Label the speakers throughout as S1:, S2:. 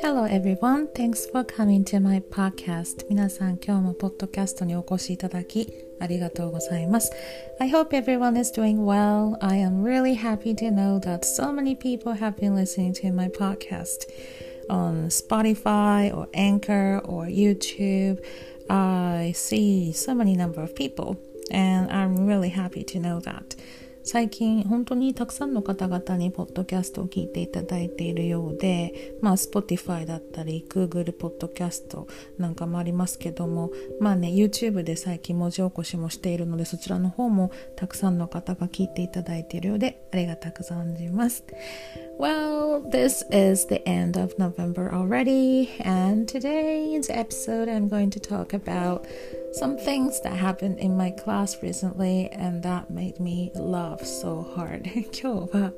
S1: Hello everyone, thanks for coming to my podcast. 皆さん今日もポッドキャストにお越しいただきありがとうございます。I hope everyone is doing well. I am really happy to know that so many people have been listening to my podcast on Spotify or Anchor or YouTube. I see so many number of people and I'm really happy to know that. 最近本当にたくさんの方々にポッドキャストを聞いていただいているようで、まあ Spotify だったり Google ポッドキャストなんかもありますけども、まあね YouTube で最近文字起こしもしているのでそちらの方もたくさんの方が聞いていただいているようでありがたく存じます。Well, this is the end of November already, and today's episode I'm going to talk about some things that happened in my class recently and that made me laugh so hard 今日は、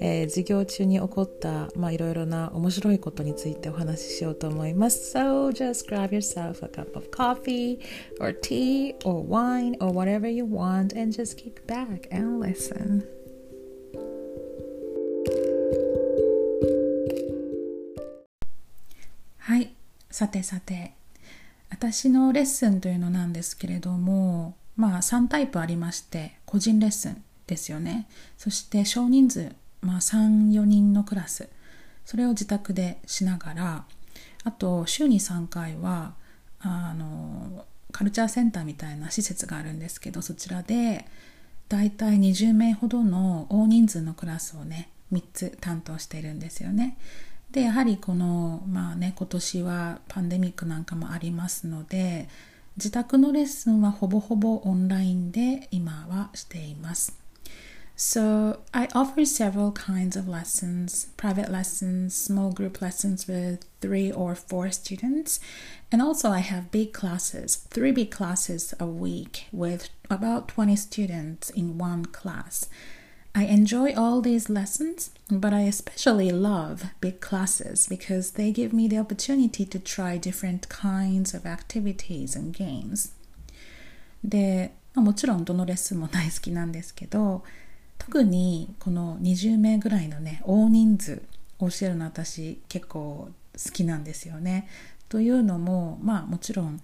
S1: えー、授業中に起こったまあいろいろな面白いことについてお話ししようと思います So just grab yourself a cup of coffee or tea or wine or whatever you want and just kick back and listen はいさてさて 私のレッスンというのなんですけれども、まあ3タイプありまして、個人レッスンですよね。そして少人数、まあ3、4人のクラス。それを自宅でしながら、あと週に3回は、あの、カルチャーセンターみたいな施設があるんですけど、そちらで、だいたい20名ほどの大人数のクラスをね、3つ担当しているんですよね。でやはりこのまあね今年はパンデミックなんかもありますので自宅のレッスンはほぼほぼオンラインで今はしています。So I offer several kinds of lessons private lessons, small group lessons with three or four students, and also I have big classes, three big classes a week with about 20 students in one class. I enjoy all these lessons, but I especially love big classes because they give me the opportunity to try different kinds of activities and games. で、もちろんどのレッスンも大好きなんですけど、特にこの20名ぐらいのね、大人数教えるの私結構好きなんですよね。というのも、まあもちろん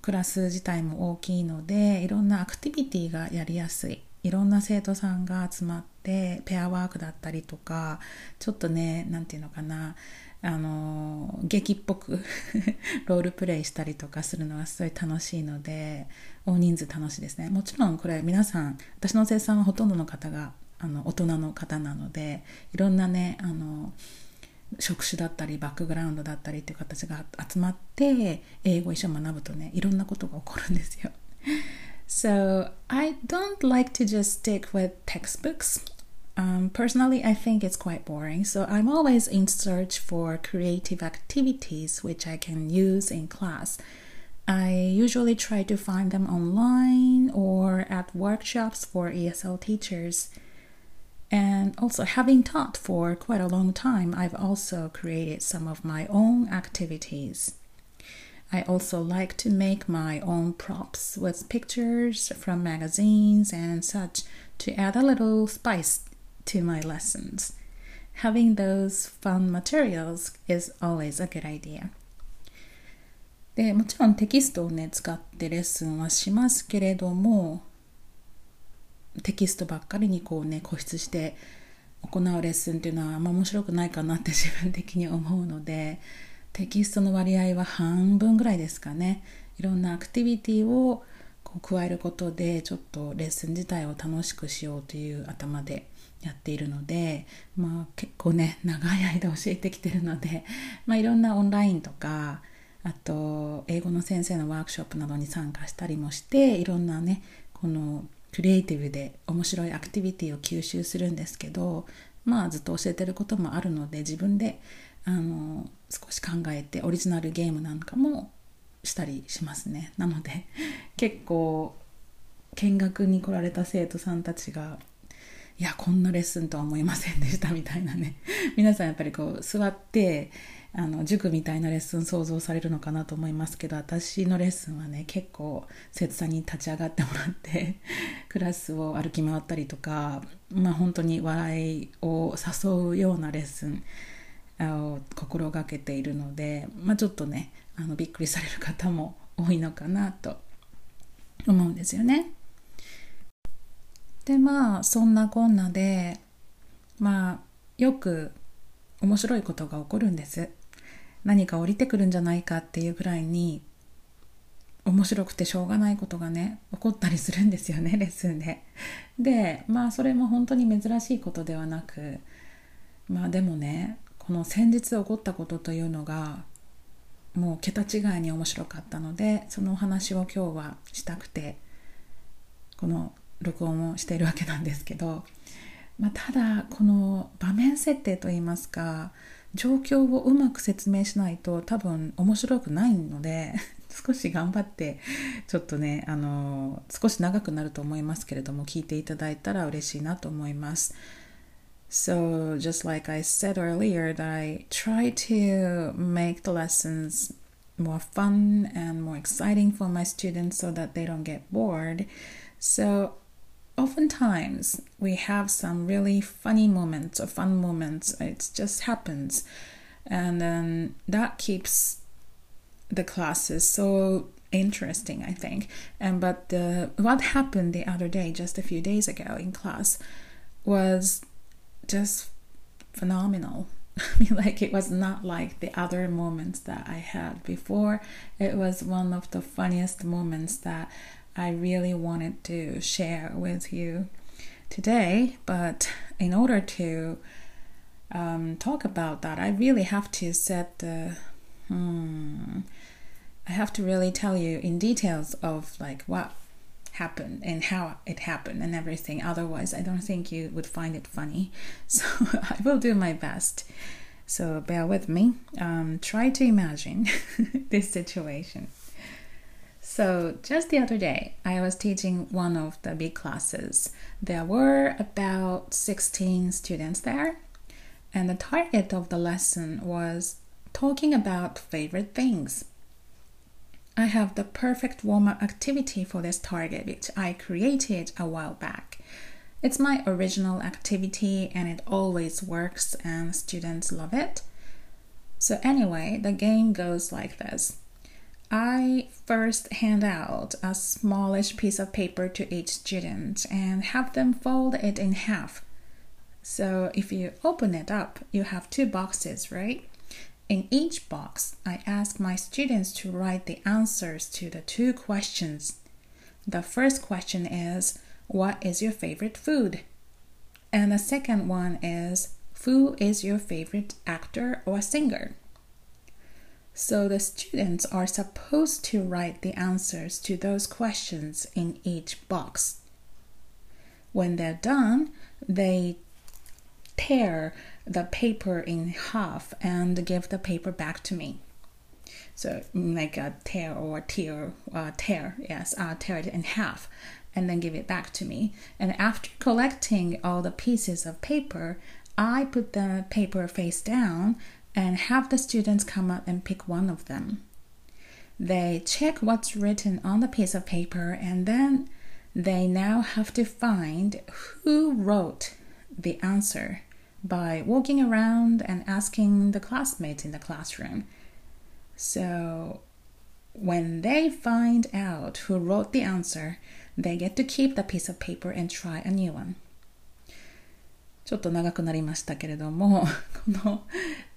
S1: クラス自体も大きいので、いろんなアクティビティがやりやすい。いろんな生徒さんが集まってペアワークだったりとかちょっとね何て言うのかなあの劇っぽく ロールプレイしたりとかするのはすごい楽しいので大人数楽しいですね。もちろんこれ皆さん私の生産はほとんどの方があの大人の方なのでいろんなねあの職種だったりバックグラウンドだったりっていう形が集まって英語一緒に学ぶとねいろんなことが起こるんですよ。So I don't like to just stick with textbooks. Um, personally, I think it's quite boring, so I'm always in search for creative activities which I can use in class. I usually try to find them online or at workshops for ESL teachers. And also, having taught for quite a long time, I've also created some of my own activities. I also like to make my own props with pictures from magazines and such to add a little spice to my lessons. Having those fun materials is always a good idea. でもちろんテキストをね使ってレッスンはしますけれどもテキストばっかりにこうね固執して行うレッスンっていうのはあんま面白くないかなって自分的に思うので テキストの割合は半分ぐらいですかね。いろんなアクティビティを加えることでちょっとレッスン自体を楽しくしようという頭でやっているので、まあ、結構ね長い間教えてきてるので、まあ、いろんなオンラインとかあと英語の先生のワークショップなどに参加したりもしていろんなねこのクリエイティブで面白いアクティビティを吸収するんですけどまあずっと教えてることもあるので自分であの少し考えてオリジナルゲームなんかもしたりしますね。なので 結構見学に来られた生徒さんたちがいやこんなレッスンとは思いませんでしたみたいなね。皆さんやっぱりこう座ってあの塾みたいなレッスン想像されるのかなと思いますけど私のレッスンはね結構生徒さんに立ち上がってもらって クラスを歩き回ったりとかまあ本当に笑いを誘うようなレッスン心がけているので、まあ、ちょっとねあのびっくりされる方も多いのかなと思うんですよね。でまあそんなこんなでまあよく面白いことが起こるんです。何か降りてくるんじゃないかっていうぐらいに面白くてしょうがないことがね起こったりするんですよね レッスンで。でまあそれも本当に珍しいことではなくまあでもねこの先日起こったことというのがもう桁違いに面白かったのでそのお話を今日はしたくてこの録音をしているわけなんですけど、まあ、ただこの場面設定といいますか状況をうまく説明しないと多分面白くないので 少し頑張ってちょっとねあの少し長くなると思いますけれども聞いていただいたら嬉しいなと思います。So, just like I said earlier, that I try to make the lessons more fun and more exciting for my students so that they don't get bored. So, oftentimes we have some really funny moments or fun moments. It just happens. And then that keeps the classes so interesting, I think. And but the, what happened the other day, just a few days ago in class, was just phenomenal. I mean, like it was not like the other moments that I had before. It was one of the funniest moments that I really wanted to share with you today. But in order to um, talk about that, I really have to set the. Hmm, I have to really tell you in details of like what happened and how it happened and everything. Otherwise, I don't think you would find it funny. So I will do my best. So bear with me. Um, try to imagine this situation. So, just the other day, I was teaching one of the big classes. There were about 16 students there, and the target of the lesson was talking about favorite things. I have the perfect warm up activity for this target, which I created a while back. It's my original activity and it always works, and students love it. So, anyway, the game goes like this I first hand out a smallish piece of paper to each student and have them fold it in half. So, if you open it up, you have two boxes, right? In each box, I ask my students to write the answers to the two questions. The first question is, What is your favorite food? And the second one is, Who is your favorite actor or singer? So the students are supposed to write the answers to those questions in each box. When they're done, they tear the paper in half and give the paper back to me. So like a tear or tear, uh, tear, yes, uh, tear it in half and then give it back to me. And after collecting all the pieces of paper, I put the paper face down and have the students come up and pick one of them. They check what's written on the piece of paper and then they now have to find who wrote the answer by walking around and asking the classmates in the classroom. So, when they find out who wrote the answer, they get to keep the piece of paper and try a new one. ちょっと長くなりましたけれども、この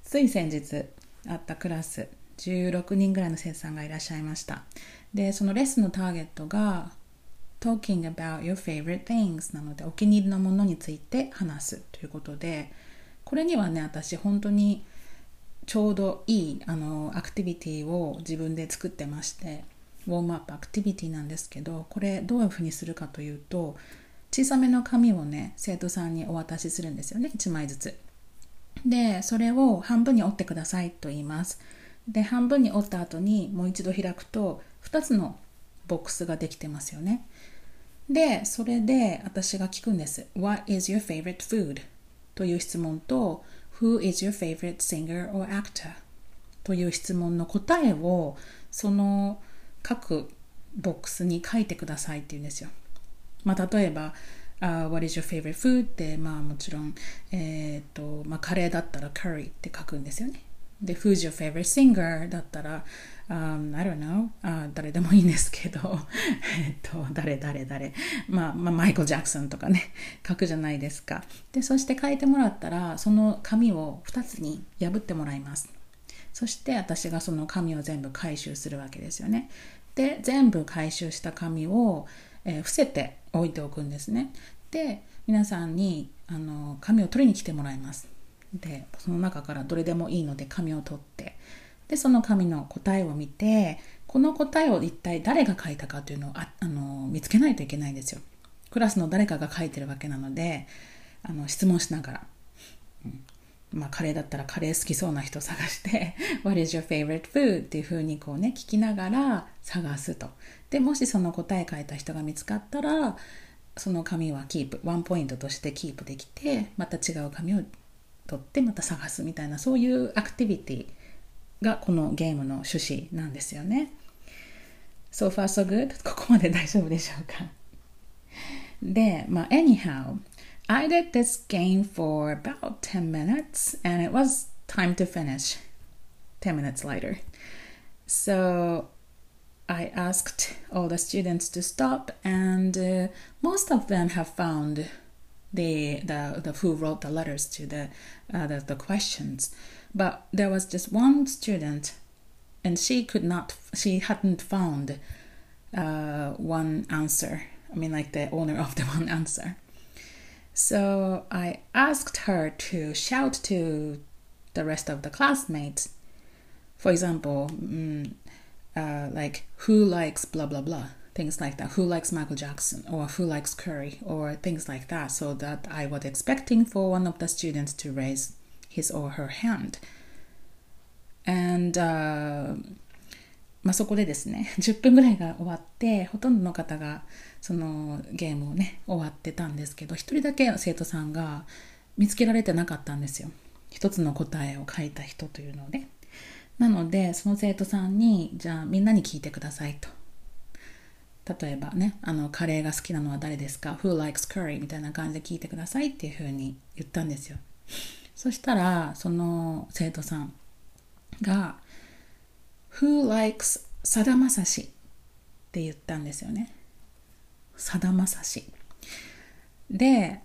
S1: つい先日あったクラス、16人ぐらいの生徒さんがいらっしゃいました。で、そのレッスンのターゲットが talking about your favorite things なのでお気に入りのものについて話すということでこれにはね私本当にちょうどいいあのアクティビティを自分で作ってましてウォームアップアクティビティなんですけどこれどういうふうにするかというと小さめの紙をね生徒さんにお渡しするんですよね1枚ずつ。でそれを半分に折ってくださいと言います。で半分に折った後にもう一度開くと2つのボックスができてますよね。で、それで私が聞くんです。What is your favorite food? という質問と Who is your favorite singer or actor? という質問の答えをその各ボックスに書いてくださいって言うんですよ。まあ、例えば uh, What is your favorite food? ってまあもちろん、えっ、と、まあカレーだったら curry って書くんですよね。で、Who's your favorite singer? だったら、um, I don't know、uh, 誰でもいいんですけど、えっと、誰誰誰、まあ、まあ、マイケル・ジャクソンとかね、書くじゃないですか。で、そして書いてもらったら、その紙を2つに破ってもらいます。そして私がその紙を全部回収するわけですよね。で、全部回収した紙を、えー、伏せて置いておくんですね。で、皆さんにあの紙を取りに来てもらいます。でその中からどれでもいいので紙を取ってでその紙の答えを見てこの答えを一体誰が書いたかというのをああの見つけないといけないんですよ。クラスの誰かが書いてるわけなのであの質問しながら、うん。まあ、カレーだったらカレー好きそうな人探して「What is your favorite food?」っていうふうにこうね聞きながら探すと。でもしその答え書いた人が見つかったらその紙はキープワンポイントとしてキープできてまた違う紙を取ってまた探すみたいなそういうアクティビティがこのゲームの趣旨なんですよね。So far so good? ここまで大丈夫でしょうかで、まあ、anyhow, I did this game for about 10 minutes and it was time to finish 10 minutes later. So I asked all the students to stop and uh, most of them have found the, the, the who wrote the letters to the, uh, the, the questions. But there was just one student, and she could not, she hadn't found uh, one answer. I mean, like the owner of the one answer. So I asked her to shout to the rest of the classmates. For example, mm, uh, like who likes blah blah blah things like that. Who likes Michael Jackson or who likes Curry or things like that. So that I was expecting for one of the students to raise his or her hand. And、uh, まあそこでですね、10分ぐらいが終わって、ほとんどの方がそのゲームをね、終わってたんですけど、一人だけ生徒さんが見つけられてなかったんですよ。一つの答えを書いた人というので。なので、その生徒さんに、じゃあみんなに聞いてくださいと。例えばね、あの、カレーが好きなのは誰ですか ?Who likes curry? みたいな感じで聞いてくださいっていうふうに言ったんですよ。そしたら、その生徒さんが、Who likes さだまさしって言ったんですよね。さだまさし。で、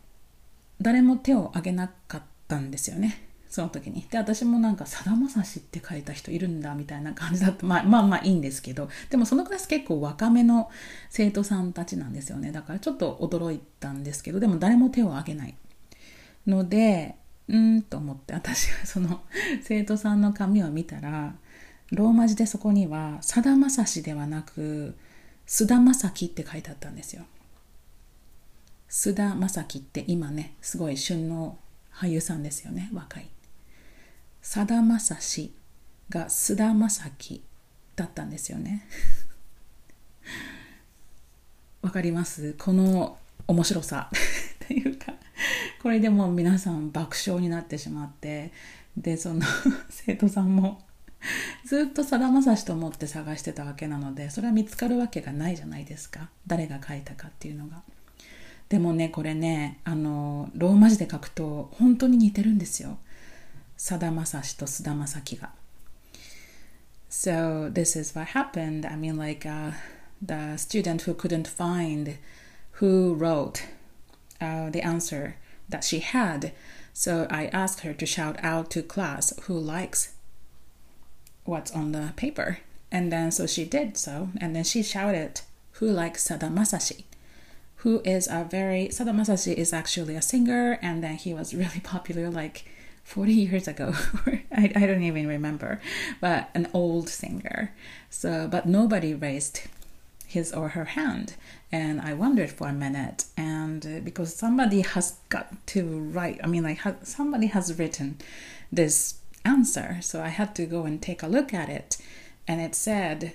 S1: 誰も手を挙げなかったんですよね。その時に。で、私もなんか、さだまさしって書いた人いるんだみたいな感じだった。まあまあまあいいんですけど、でもそのクラス結構若めの生徒さんたちなんですよね。だからちょっと驚いたんですけど、でも誰も手を挙げない。ので、うんと思って私がその生徒さんの紙を見たら、ローマ字でそこには、さだまさしではなく、菅田将暉って書いてあったんですよ。菅田将暉って今ね、すごい旬の俳優さんですよね、若い。さだまさしが須田将暉だったんですよね。わかります？この面白さ。っていうかこれでも皆さん爆笑になってしまってでその 生徒さんもずっとさだまさしと思って探してたわけなのでそれは見つかるわけがないじゃないですか。誰が書いたかっていうのが。でもねこれねあのローマ字で書くと本当に似てるんですよ。Sada Masashi to Sada Masaki ga. So this is what happened. I mean, like uh, the student who couldn't find who wrote uh, the answer that she had. So I asked her to shout out to class who likes what's on the paper. And then so she did so, and then she shouted, "Who likes Sada Masashi?" Who is a very Sada Masashi is actually a singer, and then he was really popular, like 40 years ago I, I don't even remember but an old singer. So but nobody raised his or her hand. And i wondered for a minute and uh, because somebody has got to write i mean like somebody has written this answer so i had to go and take a look at it. And it said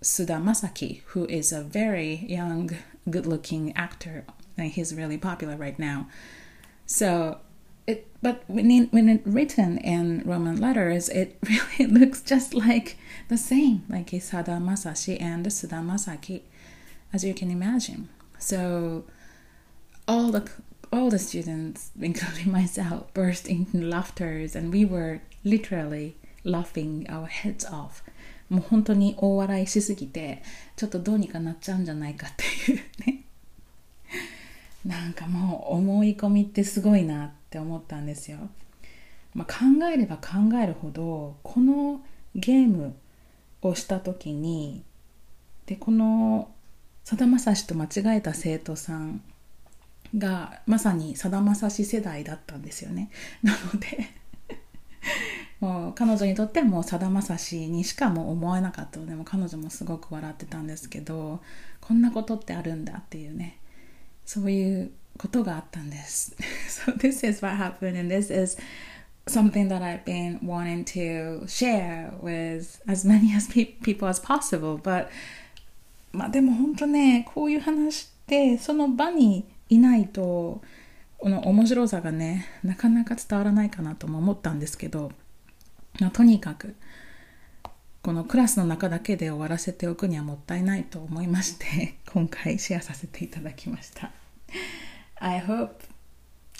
S1: suda masaki who is a very young good looking actor and he's really popular right now. So it, but when, it, when it written in Roman letters, it really looks just like the same, like Isada Masashi and Suda Masaki, as you can imagine. So all the all the students, including myself, burst into laughter, and we were literally laughing our heads off. もう本当に大笑いしすぎて、ちょっとどうにかなっちゃうんじゃないかっていうね。 なんかもう思い込みってすごいなって思ったんですよ。まあ、考えれば考えるほど、このゲームをした時に、で、このさだまさしと間違えた生徒さんがまさにさだまさし世代だったんですよね。なので もう彼女にとってはもうさだまさしにしかも思えなかったのでも彼女もすごく笑ってたんですけどこんなことってあるんだっていうねそういうことがあったんです。so this is what happened and this is something that I've been wanting to share with as many as people as possible but まあでも本当ねこういう話ってその場にいないとこの面白さがねなかなか伝わらないかなとも思ったんですけど、まあ、とにかくこのクラスの中だけで終わらせておくにはもったいないと思いまして 今回シェアさせていただきました。I hope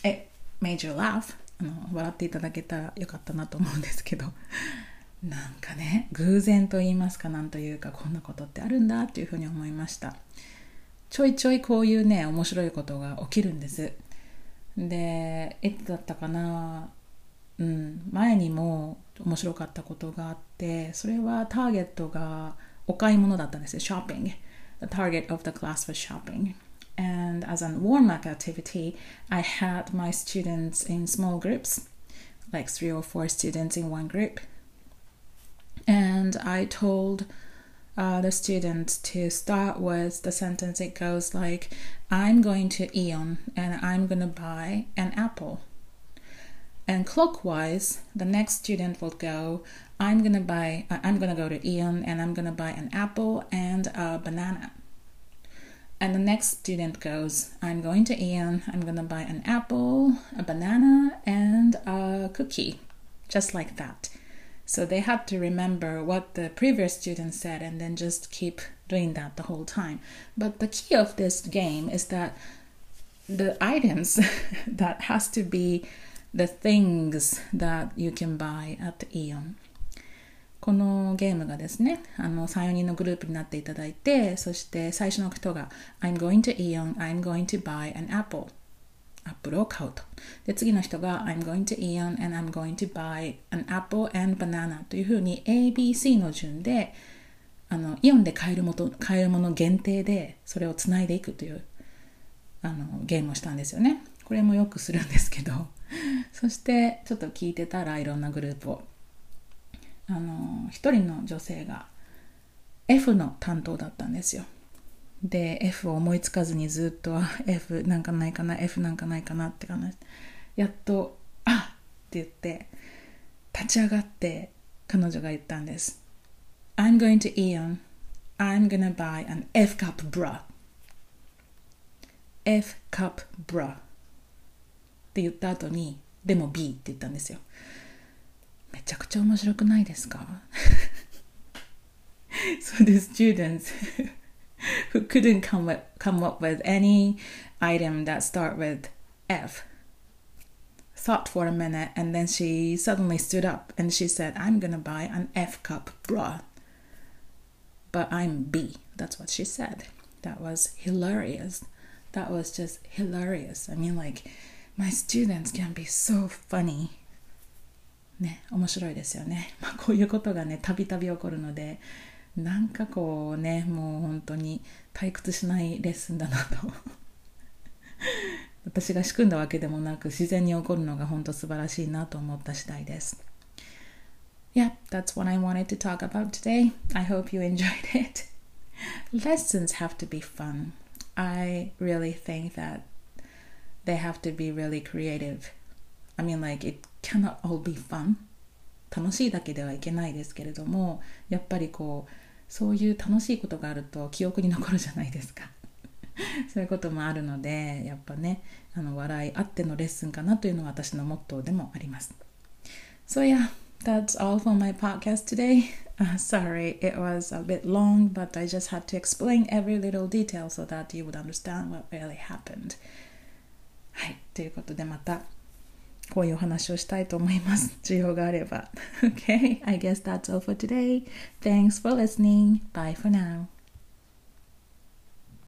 S1: it made you laugh あの笑っていただけたらよかったなと思うんですけど。なんかね偶然と言いますかなんというかこんなことってあるんだっていうふうに思いました。ちょいちょいこういうね面白いことが起きるんです。でいつだったかな？うん前にも面白かったことがあってそれはターゲットがお買い物だったんですよ shopping the target of the class was shopping and as a warm-up activity I had my students in small groups like three or four students in one group and I told uh, the students to start with the sentence it goes like i'm going to eon and i'm going to buy an apple and clockwise the next student will go i'm to buy uh, i'm to go to ian and i'm to buy an apple and a banana. And the next student goes i'm going to ian i'm to buy an apple a banana and a cookie. Just like that. So they had to remember what the previous student said and then just keep doing that the whole time. But the key of this game is that the items that has to be the things that you can buy at Eon. このゲームがですね、あの3、4人のグループになっていただいて、そして最初の人が I'm going to Eon, I'm going to buy an apple アップルを買うと。で、次の人が I'm going to Eon and I'm going to buy an apple and banana というふうに ABC の順であのイオンで買えるもの買えるもの限定でそれをつないでいくというあのゲームをしたんですよね。これもよくするんですけど そしてちょっと聞いてたらいろんなグループを。あの一人の女性が F の担当だったんですよ。で F を思いつかずにずっと F なんかないかな F なんかないかなって話。やっとあって言って立ち上がって彼女が言ったんです。I'm going to Eon. I'm gonna buy an F cup bra F cup bra って言った後にでも B って言ったんですよめちゃくちゃ面白くないですか So the students who couldn't come up, come up with any item that start with F thought for a minute and then she suddenly stood up and she said, I'm gonna buy an F cup bra. But I'm B. That's what she said. That was hilarious. That was just hilarious. I mean, like, my students can be so funny. ね、面白いですよね。まあ、こういうことがね、たびたび起こるので、なんかこうねもう本当に退屈しないレッスンだなと私が仕組んだわけでもなく自然に起こるのが本当素晴らしいなと思った次第です Yeah, that's what I wanted to talk about today. I hope you enjoyed it. Lessons have to be fun. I really think that they have to be really creative. I mean, like, it cannot all be fun. 楽しいだけではいけないですけれどもやっぱりこうそういう楽しいことがあると記憶に残るじゃないですかそういうこともあるのでやっぱねあの笑いあってのレッスンかなというのは私のモットーでもあります So yeah that's all for my podcast today uh, sorry it was a bit long but I just had to explain every little detail so that you would understand what really happened はいということでまたこういうお話をしたいと思います。需要があれば。Okay, I guess that's all for today. Thanks for listening. Bye for now.